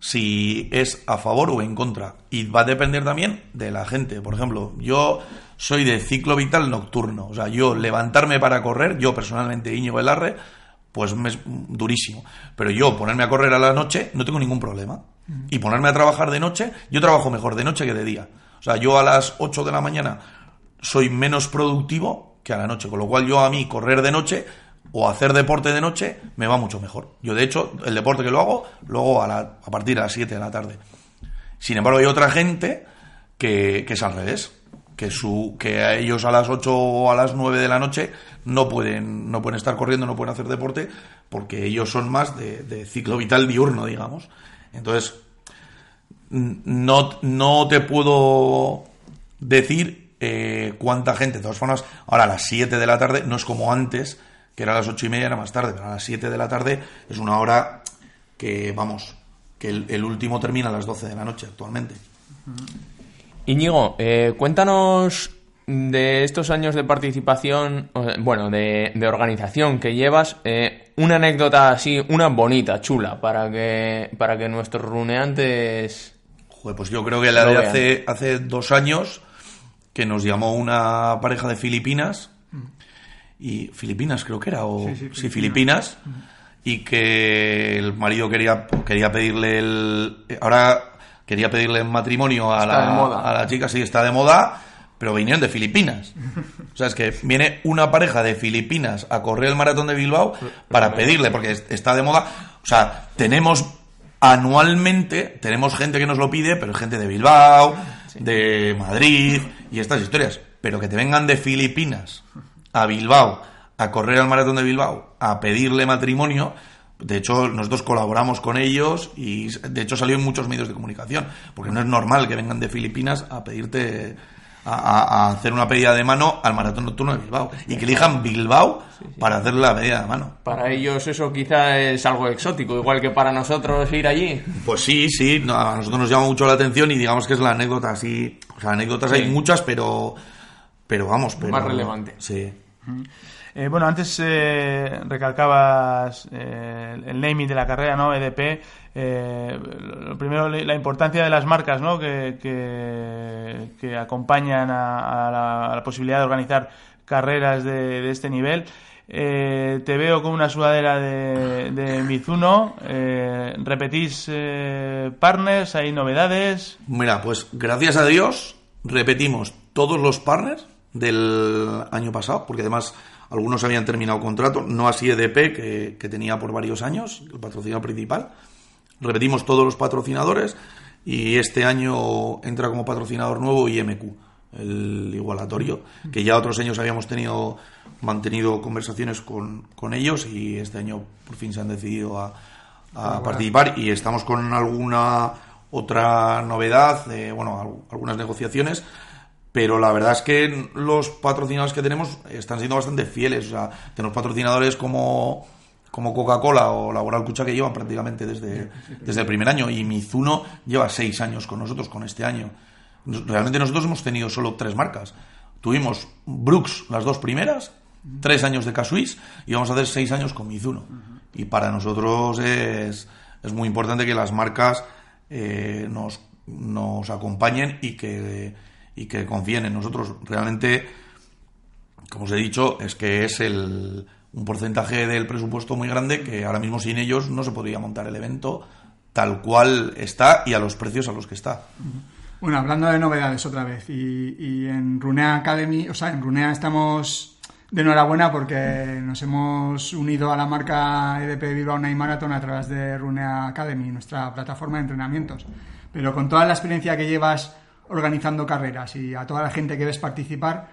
si es a favor o en contra. Y va a depender también de la gente. Por ejemplo, yo soy de ciclo vital nocturno. O sea, yo levantarme para correr, yo personalmente, Íñigo Velarre, pues es durísimo. Pero yo ponerme a correr a la noche no tengo ningún problema. Y ponerme a trabajar de noche, yo trabajo mejor de noche que de día. O sea, yo a las 8 de la mañana soy menos productivo que a la noche. Con lo cual yo a mí correr de noche o hacer deporte de noche me va mucho mejor. Yo de hecho el deporte que lo hago, lo hago a, la- a partir de las 7 de la tarde. Sin embargo hay otra gente que, que es al revés. Que, su, que a ellos a las 8 o a las 9 de la noche no pueden, no pueden estar corriendo, no pueden hacer deporte, porque ellos son más de, ciclo vital diurno, digamos. Entonces, no, no te puedo decir eh, cuánta gente. De todas formas, ahora a las 7 de la tarde no es como antes, que era a las 8 y media, era más tarde, pero a las 7 de la tarde es una hora que, vamos, que el, el último termina a las 12 de la noche actualmente. Íñigo, eh, cuéntanos de estos años de participación, bueno, de, de organización que llevas, eh, una anécdota así, una bonita, chula, para que, para que nuestros runeantes... Joder, pues yo creo que la de hace, hace dos años que nos llamó una pareja de Filipinas y Filipinas creo que era o Sí, sí, sí, Filipinas y que el marido quería quería pedirle el ahora quería pedirle matrimonio a la, a la chica sí está de moda pero vinieron de Filipinas. *laughs* O sea es que viene una pareja de Filipinas a correr el maratón de Bilbao para pedirle porque es- está de moda. O sea tenemos anualmente tenemos gente que nos lo pide pero es gente de Bilbao de Madrid y estas historias. Pero que te vengan de Filipinas a Bilbao a correr al maratón de Bilbao, a pedirle matrimonio. De hecho, nosotros colaboramos con ellos y de hecho salió en muchos medios de comunicación, porque no es normal que vengan de Filipinas a pedirte a, hacer una pedida de mano al maratón nocturno de Bilbao y que elijan Bilbao para hacerle la pedida de mano. Para ellos eso quizá es algo exótico, igual que para nosotros ir allí. Pues sí, sí, no, a nosotros nos llama mucho la atención y digamos que es la anécdota así, o sea, anécdotas hay muchas, pero pero vamos, pero Más relevante. Sí. Eh, bueno, antes eh, recalcabas eh, el naming de la carrera, ¿no? EDP. Lo primero, la importancia de las marcas, ¿no? Que, que, acompañan a, a la, posibilidad de organizar carreras de, este nivel. Te veo con una sudadera de, de Mizuno. ¿Repetís partners? ¿Hay novedades? Mira, pues gracias a Dios repetimos todos los partners del año pasado, porque además algunos habían terminado contrato, no así EDP, que, que tenía por varios años, el patrocinador principal. Repetimos todos los patrocinadores y este año entra como patrocinador nuevo IMQ, el igualatorio, que ya otros años habíamos tenido mantenido conversaciones con, con ellos y este año por fin se han decidido a, a participar y estamos con alguna otra novedad, eh, bueno, al- algunas negociaciones, pero la verdad es que los patrocinadores que tenemos están siendo bastante fieles. O sea, tenemos patrocinadores como, como Coca-Cola o Laboral Cucha que llevan prácticamente desde, desde el primer año y Mizuno lleva seis años con nosotros, con este año. Realmente nosotros hemos tenido solo tres marcas. Tuvimos Brooks las dos primeras, tres años de Casuis y vamos a hacer seis años con Mizuno. Y para nosotros es, es muy importante que las marcas eh, nos, nos acompañen y que, y que confíen en nosotros. Realmente, como os he dicho, es que es el, un porcentaje del presupuesto muy grande que ahora mismo sin ellos no se podría montar el evento tal cual está y a los precios a los que está. Bueno, hablando de novedades otra vez, y, en Runea Academy, o sea, en Runea estamos de enhorabuena porque nos hemos unido a la marca EDP Bilbao Night Marathon a través de Runea Academy, nuestra plataforma de entrenamientos. Pero con toda la experiencia que llevas organizando carreras y a toda la gente que ves participar,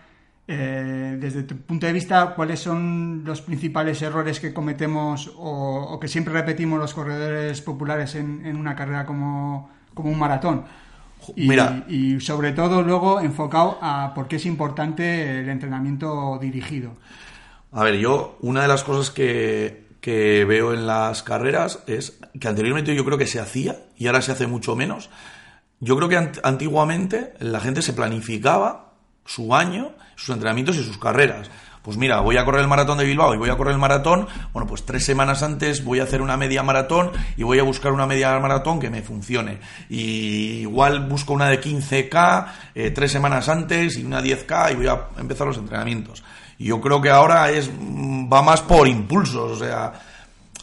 eh, desde tu punto de vista, ¿cuáles son los principales errores que cometemos o, o que siempre repetimos los corredores populares en, en una carrera como, como un maratón? Y, Mira. y sobre todo luego enfocado a por qué es importante el entrenamiento dirigido. A ver, yo una de las cosas que, que veo en las carreras es que anteriormente yo creo que se hacía y ahora se hace mucho menos. Yo creo que ant- antiguamente la gente se planificaba su año, sus entrenamientos y sus carreras. Pues mira, voy a correr el maratón de Bilbao y voy a correr el maratón. Bueno, pues tres semanas antes voy a hacer una media maratón y voy a buscar una media maratón que me funcione. Y igual busco una de 15K eh, tres semanas antes y una 10K y voy a empezar los entrenamientos. Y yo creo que ahora es mm, va más por impulsos, o sea,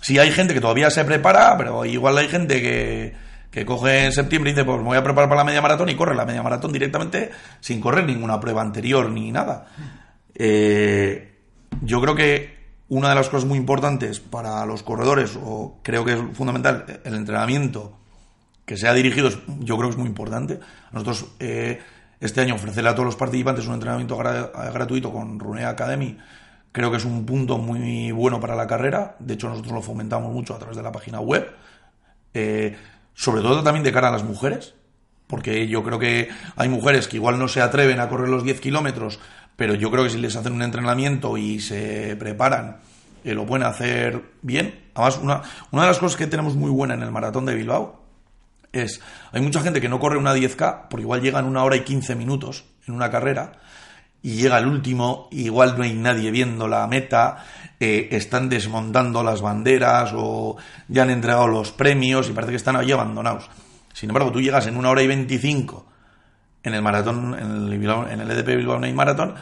sí hay gente que todavía se prepara, pero igual hay gente que, que coge en septiembre y dice, pues me voy a preparar para la media maratón y corre la media maratón directamente sin correr ninguna prueba anterior ni nada. Eh, yo creo que una de las cosas muy importantes para los corredores, o creo que es fundamental, el entrenamiento que sea dirigido, yo creo que es muy importante. Nosotros eh, este año ofrecerle a todos los participantes un entrenamiento gra- gratuito con Runea Academy creo que es un punto muy bueno para la carrera. De hecho, nosotros lo fomentamos mucho a través de la página web. Eh, sobre todo también de cara a las mujeres, porque yo creo que hay mujeres que igual no se atreven a correr los 10 kilómetros, pero yo creo que si les hacen un entrenamiento y se preparan, eh, lo pueden hacer bien. Además, una, una de las cosas que tenemos muy buena en el maratón de Bilbao es, hay mucha gente que no corre una 10K, porque igual llegan una hora y 15 minutos en una carrera, y llega el último, igual no hay nadie viendo la meta, eh, están desmontando las banderas o ya han entregado los premios y parece que están ahí abandonados. Sin embargo, tú llegas en una hora y 25 en el maratón, en el, en el EDP Bilbao Night Marathon,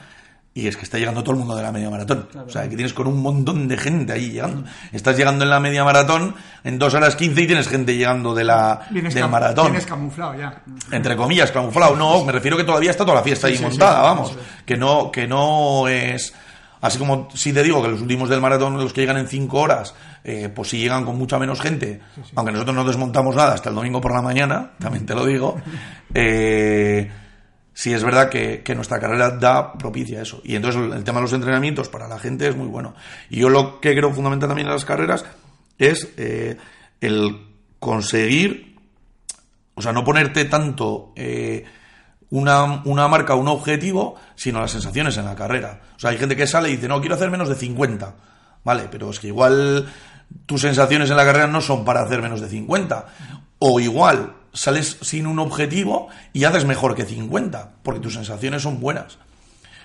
y es que está llegando todo el mundo de la media maratón. O sea, que tienes con un montón de gente ahí llegando. Estás llegando en la media maratón en 2 horas 15 y tienes gente llegando de la, Vienes, del maratón vienes camuflado ya. entre comillas, camuflado. No, me refiero que todavía está toda la fiesta ahí Sí, montada, sí, sí, vamos. Que no, que no es. Así como si te digo que los últimos del maratón, los que llegan en 5 horas, eh, pues sí llegan con mucha menos gente, aunque nosotros no desmontamos nada hasta el domingo por la mañana, también te lo digo. *laughs* eh, sí es verdad que, nuestra carrera da propicia eso. Y entonces el, tema de los entrenamientos para la gente es muy bueno. Y yo lo que creo fundamental también en las carreras es eh, el conseguir, o sea, no ponerte tanto eh, una, una marca, un objetivo, sino las sensaciones en la carrera. O sea, hay gente que sale y dice, no, quiero hacer menos de 50. Vale, pero es que igual tus sensaciones en la carrera no son para hacer menos de 50. O igual sales sin un objetivo y haces mejor que 50, porque tus sensaciones son buenas.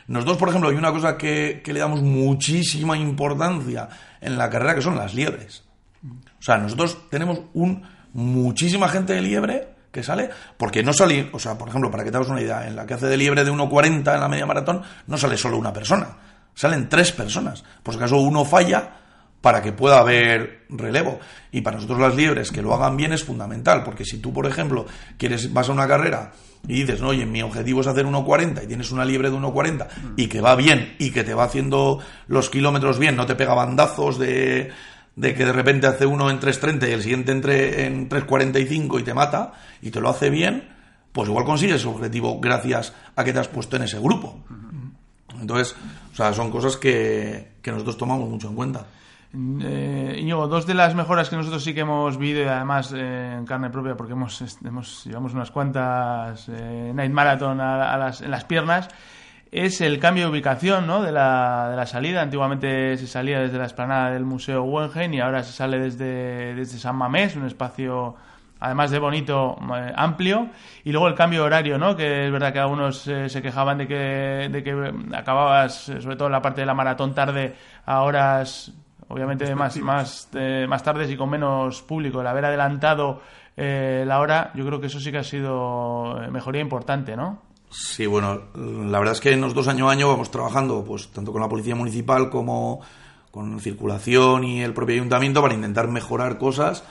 Nosotros, por ejemplo, hay una cosa que, le damos muchísima importancia en la carrera que son las liebres. O sea, nosotros tenemos un muchísima gente de liebre que sale, porque no sale, o sea, por ejemplo, para que te hagas una idea, en la que hace de liebre de 1.40 en la media maratón, no sale solo una persona, salen tres personas. Por si acaso uno falla, para que pueda haber relevo. Y para nosotros las liebres que lo hagan bien es fundamental, porque si tú, por ejemplo, quieres vas a una carrera y dices, no, oye, mi objetivo es hacer 1.40 y tienes una liebre de 1.40 y que va bien y que te va haciendo los kilómetros bien, no te pega bandazos de, de que de repente hace uno en 3.30 y el siguiente entre en 3.45 y te mata y te lo hace bien, pues igual consigues ese objetivo gracias a que te has puesto en ese grupo. Entonces, o sea, son cosas que, que nosotros tomamos mucho en cuenta. Eh, dos de las mejoras que nosotros sí que hemos vivido, y además eh, en carne propia, porque hemos, hemos llevamos unas cuantas eh, Night Marathon a, las, en las piernas, es el cambio de ubicación ¿no? de, la, de la salida. Antiguamente se salía desde la esplanada del Museo Wengen y ahora se sale desde, desde San Mamés, un espacio además de bonito, eh, amplio. Y luego el cambio de horario, ¿no? Que es verdad que algunos se quejaban de que, de que acababas, sobre todo en la parte de la maratón tarde, a horas obviamente más, más, eh, más tardes y con menos público. El haber adelantado eh, la hora, yo creo que eso sí que ha sido eh, mejoría importante, ¿no? Sí, bueno, la verdad es que nosotros año a año vamos trabajando, pues tanto con la policía municipal como con circulación y el propio ayuntamiento para intentar mejorar cosas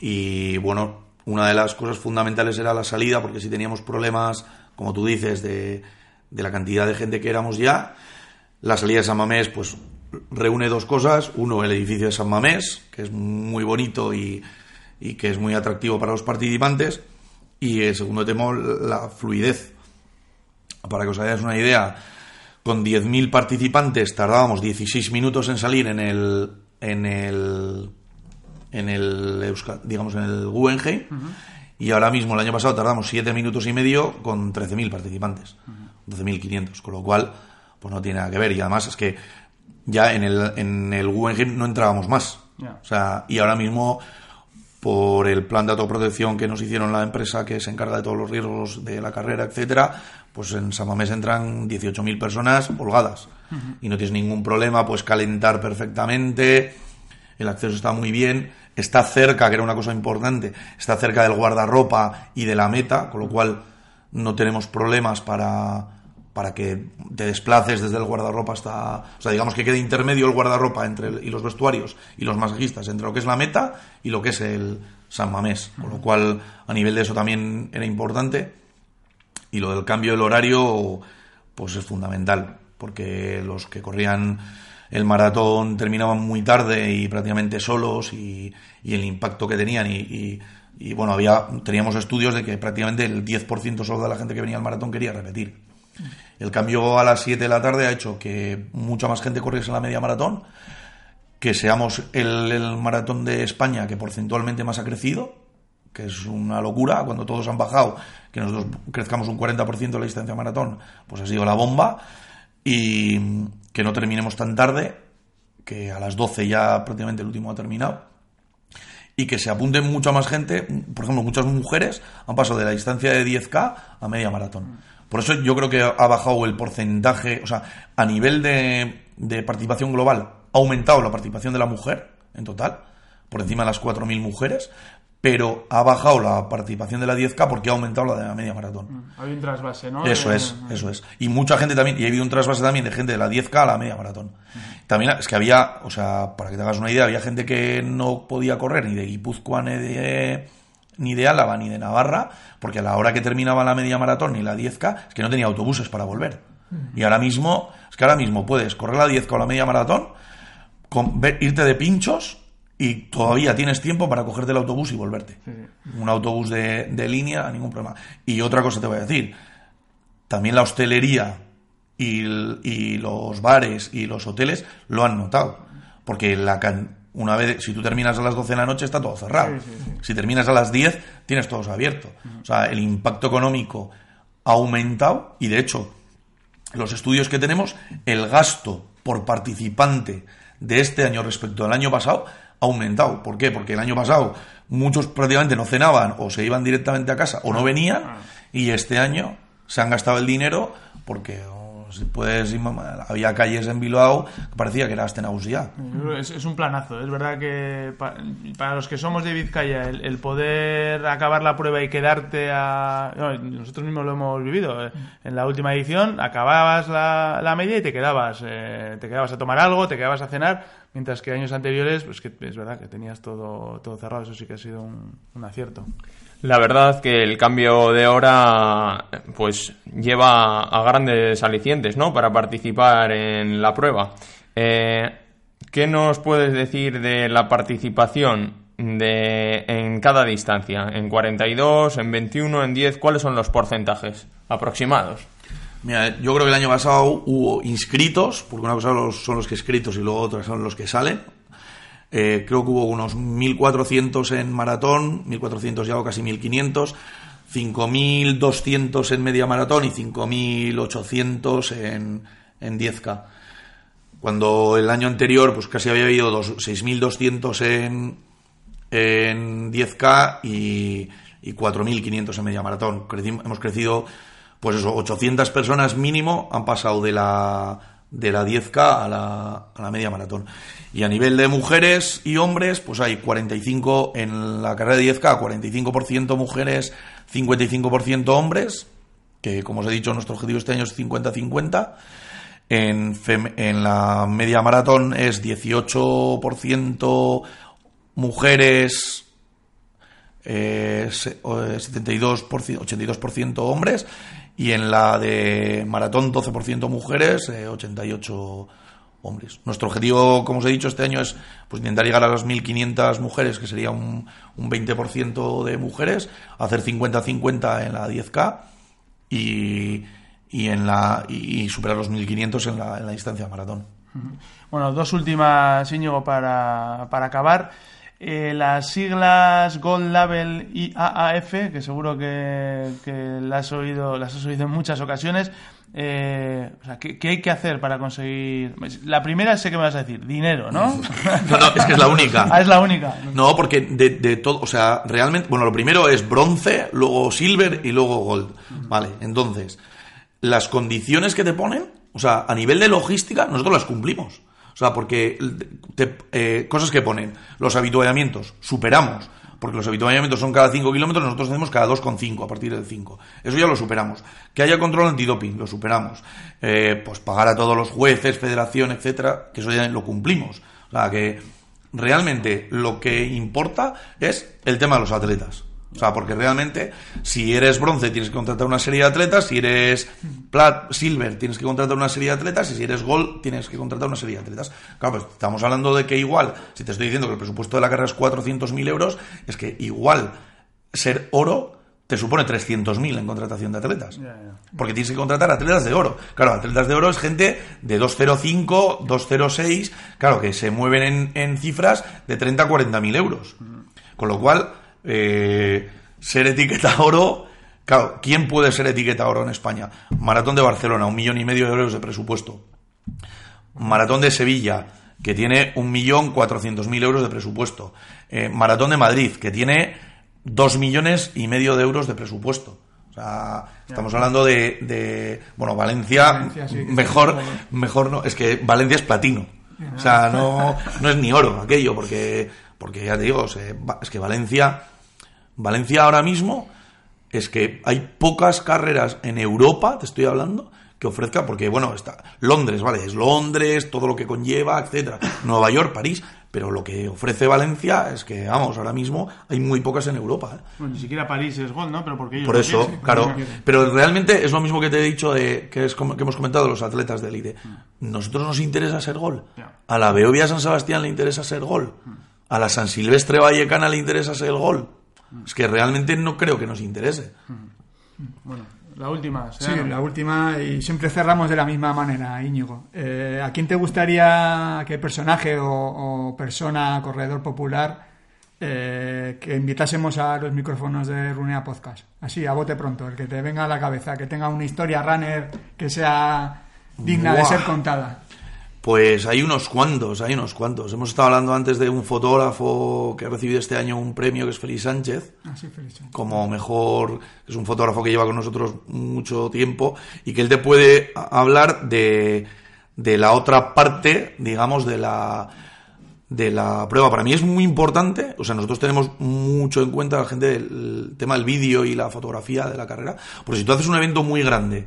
y bueno, una de las cosas fundamentales era la salida porque si teníamos problemas, como tú dices, de, de la cantidad de gente que éramos ya, la salida de San Mamés, pues reúne dos cosas. Uno, el edificio de San Mamés, que es muy bonito y, que es muy atractivo para los participantes. Y el segundo tema, la fluidez. Para que os hagáis una idea, con 10.000 participantes tardábamos 16 minutos en salir en el en el en el digamos en el Guggenheim y ahora mismo el año pasado tardamos 7 minutos y medio con 13.000 participantes, 12.500, con lo cual pues no tiene nada que ver y además es que ya en el, en el Guggenheim no entrábamos más. O sea, y ahora mismo, por el plan de autoprotección que nos hicieron la empresa que se encarga de todos los riesgos de la carrera, etcétera, pues en San Mamés entran 18.000 personas holgadas. Y no tienes ningún problema, pues calentar perfectamente, el acceso está muy bien, está cerca, que era una cosa importante, está cerca del guardarropa y de la meta, con lo cual no tenemos problemas para para que te desplaces desde el guardarropa hasta... O sea, digamos que quede intermedio el guardarropa entre y los vestuarios y los masajistas, entre lo que es la meta y lo que es el San Mamés. Con lo cual, a nivel de eso también era importante. Y lo del cambio del horario, pues es fundamental, porque los que corrían el maratón terminaban muy tarde y prácticamente solos y, el impacto que tenían y, y, bueno, había teníamos estudios de que prácticamente el 10% solo de la gente que venía al maratón quería repetir. El cambio a las 7 de la tarde ha hecho que mucha más gente corriese la media maratón, que seamos el, maratón de España que porcentualmente más ha crecido, que es una locura, cuando todos han bajado, que nosotros crezcamos un 40% de la distancia maratón, pues ha sido la bomba, y que no terminemos tan tarde, que a las 12 ya prácticamente el último ha terminado, y que se apunten mucha más gente, por ejemplo, muchas mujeres han pasado de la distancia de 10K a media maratón. Por eso yo creo que ha bajado el porcentaje, o sea, a nivel de, de participación global, ha aumentado la participación de la mujer en total, por encima de las 4.000 mujeres, pero ha bajado la participación de la 10K porque ha aumentado la de la media maratón. Mm, hay un trasvase, ¿no? Eso es, eso es. Y mucha gente también, y ha habido un trasvase también de gente de la 10K a la media maratón. También es que había, o sea, para que te hagas una idea, había gente que no podía correr ni de Guipúzcoa ni de ni de Álava ni de Navarra, porque a la hora que terminaba la media maratón ni la 10K, es que no tenía autobuses para volver. Y ahora mismo, es que ahora mismo puedes correr la 10K o la media maratón, con, irte de pinchos y todavía tienes tiempo para cogerte el autobús y volverte. Un autobús de, de línea, ningún problema. Y otra cosa te voy a decir, también la hostelería y, y los bares y los hoteles lo han notado. Porque la una vez, si tú terminas a las 12 de la noche, está todo cerrado. Si terminas a las 10, tienes todos abierto. O sea, el impacto económico ha aumentado y, de hecho, los estudios que tenemos, el gasto por participante de este año respecto al año pasado ha aumentado. ¿Por qué? Porque el año pasado muchos prácticamente no cenaban o se iban directamente a casa o no venían y este año se han gastado el dinero porque si puedes había calles en Bilbao que parecía que era Astenausía. Yo creo que Es, es un planazo. Es verdad que pa- para los que somos de Vizcaya, el, el poder acabar la prueba y quedarte a. no, nosotros mismos lo hemos vivido. eh. En la última edición acababas la, la media y te quedabas. eh, te quedabas a tomar algo, te quedabas a cenar. Mientras que años anteriores, pues que es verdad que tenías todo, todo cerrado. Eso sí que ha sido un, un acierto. La verdad que el cambio de hora pues lleva a grandes alicientes, ¿no? Para participar en la prueba. Eh, ¿Qué nos puedes decir de la participación de, en cada distancia? ¿En 42, en 21, en 10? ¿Cuáles son los porcentajes aproximados? Mira, yo creo que el año pasado hubo inscritos, porque una cosa son los que inscritos y luego otras son los que salen. Eh, creo que hubo unos 1.400 en maratón, 1.400 ya o casi 1.500, 5.200 en media maratón y 5.800 en, en 10K. Cuando el año anterior pues casi había habido dos- 6.200 en, en 10K y, y 4.500 en media maratón. Hemos crecido, pues eso, 800 personas mínimo han pasado de la, de la 10K a la, a la media maratón. Y a nivel de mujeres y hombres, pues hay 45 en la carrera de 10K, 45% mujeres, 55% hombres, que como os he dicho, nuestro objetivo este año es 50-50. En, en la media maratón es 18% mujeres, eh, 72%, 82% hombres y en la de maratón 12% mujeres, eh, 88 hombres. Nuestro objetivo, como os he dicho, este año es pues, intentar llegar a las 1.500 mujeres, que sería un, un 20% de mujeres, hacer 50-50 en la 10K y, y en la y, superar los 1.500 en la, en la distancia de maratón. Bueno, dos últimas, Íñigo, para, para acabar. Eh, las siglas Gold Label y AAF, que seguro que, que las, has oído, las has oído en muchas ocasiones. Eh, o sea, ¿qué, qué hay que hacer para conseguir? La primera sé que me vas a decir, dinero, ¿no? *laughs* No, no, es que es la única. ah, es la única. No, porque de, de todo, o sea, realmente, bueno, lo primero es bronce, luego silver y luego gold. Vale, entonces, las condiciones que te ponen, o sea, a nivel de logística, nosotros las cumplimos. O sea, porque te- eh, cosas que ponen, los habituallamientos, superamos. Porque los habituallamientos son cada 5 kilómetros, nosotros hacemos cada 2,5 a partir del 5. Eso ya lo superamos. Que haya control antidoping, lo superamos. Eh, pues pagar a todos los jueces, federación, etcétera, que eso ya lo cumplimos. O sea, que realmente lo que importa es el tema de los atletas. O sea, porque realmente si eres bronce tienes que contratar una serie de atletas, si eres plat, silver tienes que contratar una serie de atletas y si eres gold tienes que contratar una serie de atletas. Claro, pues estamos hablando de que igual, si te estoy diciendo que el presupuesto de la carrera es 400.000 euros, es que igual ser oro te supone 300.000 en contratación de atletas. Porque tienes que contratar atletas de oro. Claro, atletas de oro es gente de 205, 206, claro, que se mueven en, en cifras de 30 a 40 mil euros. Con lo cual, eh, ser etiqueta *laughs* oro, claro, ¿quién puede ser etiqueta oro en España? Maratón de Barcelona, un millón y medio de euros de presupuesto. Maratón de Sevilla, que tiene un millón cuatrocientos mil euros de presupuesto. Eh, Maratón de Madrid, que tiene dos millones y medio de euros de presupuesto. O sea, estamos hablando de, de- bueno, Valencia, Valencia sí que mejor, mejor no, es que Valencia es platino. O sea, no, no es ni oro aquello, porque, porque ya te digo, es que Valencia, Valencia ahora mismo es que hay pocas carreras en Europa, te estoy hablando, que ofrezca, porque bueno, está Londres, vale, es Londres, todo lo que conlleva, etcétera, Nueva York, París, pero lo que ofrece Valencia es que, vamos, ahora mismo hay muy pocas en Europa. ¿eh? Bueno, ni siquiera París es Gold, ¿no? Pero porque ellos Por eso, quieren. claro. *laughs* Pero realmente es lo mismo que te he dicho de que es como que hemos comentado los atletas de élite. Nosotros nos interesa ser gol. A la Beovia San Sebastián le interesa ser gol. A la San Silvestre Vallecana le interesa ser gol. Es que realmente no creo que nos interese. Bueno, La última, Sí, la última y siempre cerramos de la misma manera, Íñigo. Eh, ¿A quién te gustaría, qué personaje o, persona, corredor popular, eh, que invitásemos a los micrófonos de Runea Podcast? Así, a bote pronto, el que te venga a la cabeza, que tenga una historia runner que sea digna de ser contada. Pues hay unos cuantos, hay unos cuantos. Hemos estado hablando antes de un fotógrafo que ha recibido este año un premio, que es Félix Sánchez. Ah, sí, Félix Sánchez. Como mejor, es un fotógrafo que lleva con nosotros mucho tiempo y que él te puede hablar de, de la otra parte, digamos, de la, de la prueba. Para mí es muy importante, o sea, nosotros tenemos mucho en cuenta la gente del tema del vídeo y la fotografía de la carrera, porque si tú haces un evento muy grande,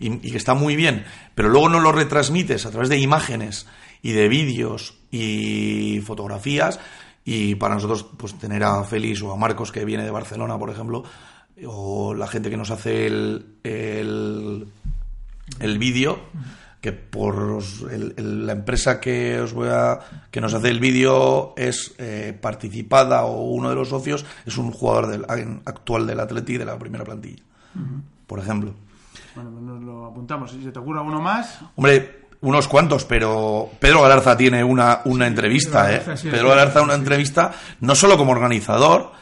y, que está muy bien, pero luego no lo retransmites a través de imágenes y de vídeos y fotografías, y para nosotros, pues tener a Félix o a Marcos, que viene de Barcelona, por ejemplo, o la gente que nos hace el, el, el vídeo, que por la empresa que os voy a que nos hace el vídeo es eh, participada o uno de los socios es un jugador del, actual del Atleti de la primera plantilla, por ejemplo. Bueno, pues nos lo apuntamos. Si se te ocurre alguno más. Hombre, unos cuantos, pero Pedro Galarza tiene una, una entrevista, ¿eh? Pedro Galarza una entrevista, no solo como organizador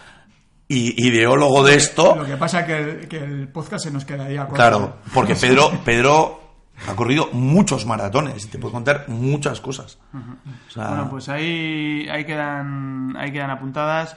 y ideólogo de esto. Lo que pasa es que el, que el podcast se nos quedaría corto. Claro, porque *laughs* Pedro, Pedro ha corrido muchos maratones y te puede contar muchas cosas. bueno, pues ahí, ahí, quedan, ahí quedan apuntadas.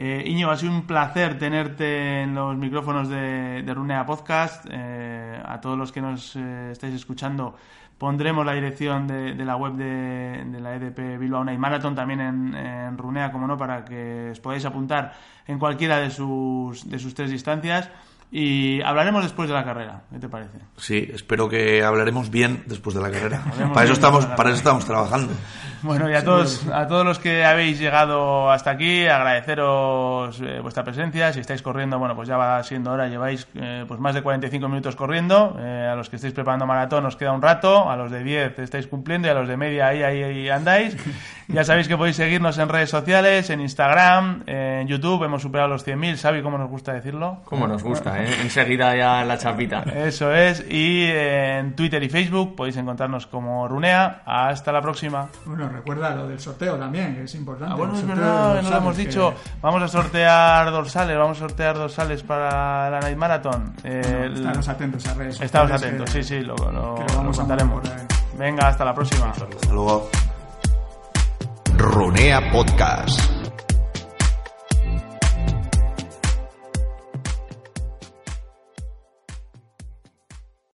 Eh, Iñigo, ha sido un placer tenerte en los micrófonos de, Runea Podcast. Eh, a todos los que nos eh, estáis escuchando, pondremos la dirección de, la web de, la EDP Bilbao Night Marathon también en, Runea, como no, para que os podáis apuntar en cualquiera de sus, de sus tres distancias. Y hablaremos después de la carrera, ¿qué te parece? Sí, espero que hablaremos bien después de la carrera. para eso estamos, para eso estamos trabajando. *laughs* Bueno, y a todos, a todos los que habéis llegado hasta aquí, agradeceros eh, vuestra presencia. Si estáis corriendo, bueno, pues ya va siendo hora, lleváis eh, pues más de 45 minutos corriendo. Eh, a los que estáis preparando maratón os queda un rato, a los de 10 estáis cumpliendo y a los de media ahí, ahí, ahí andáis. *laughs* Ya sabéis que podéis seguirnos en redes sociales, en Instagram, en YouTube, hemos superado los 100.000, ¿sabéis cómo nos gusta decirlo? Cómo nos gusta, ¿eh? Enseguida ya la chapita. Eso es, y en Twitter y Facebook podéis encontrarnos como Runea. Hasta la próxima. Bueno, recuerda lo del sorteo también, que es importante. Ah, bueno, es verdad, no lo hemos dicho. Vamos a sortear dorsales, vamos a sortear dorsales para la Night Marathon. Eh, estamos atentos a redes Estamos atentos, sí, sí, lo, lo, vamos contaremos. Venga, hasta la próxima. Hasta luego. Runea Podcast.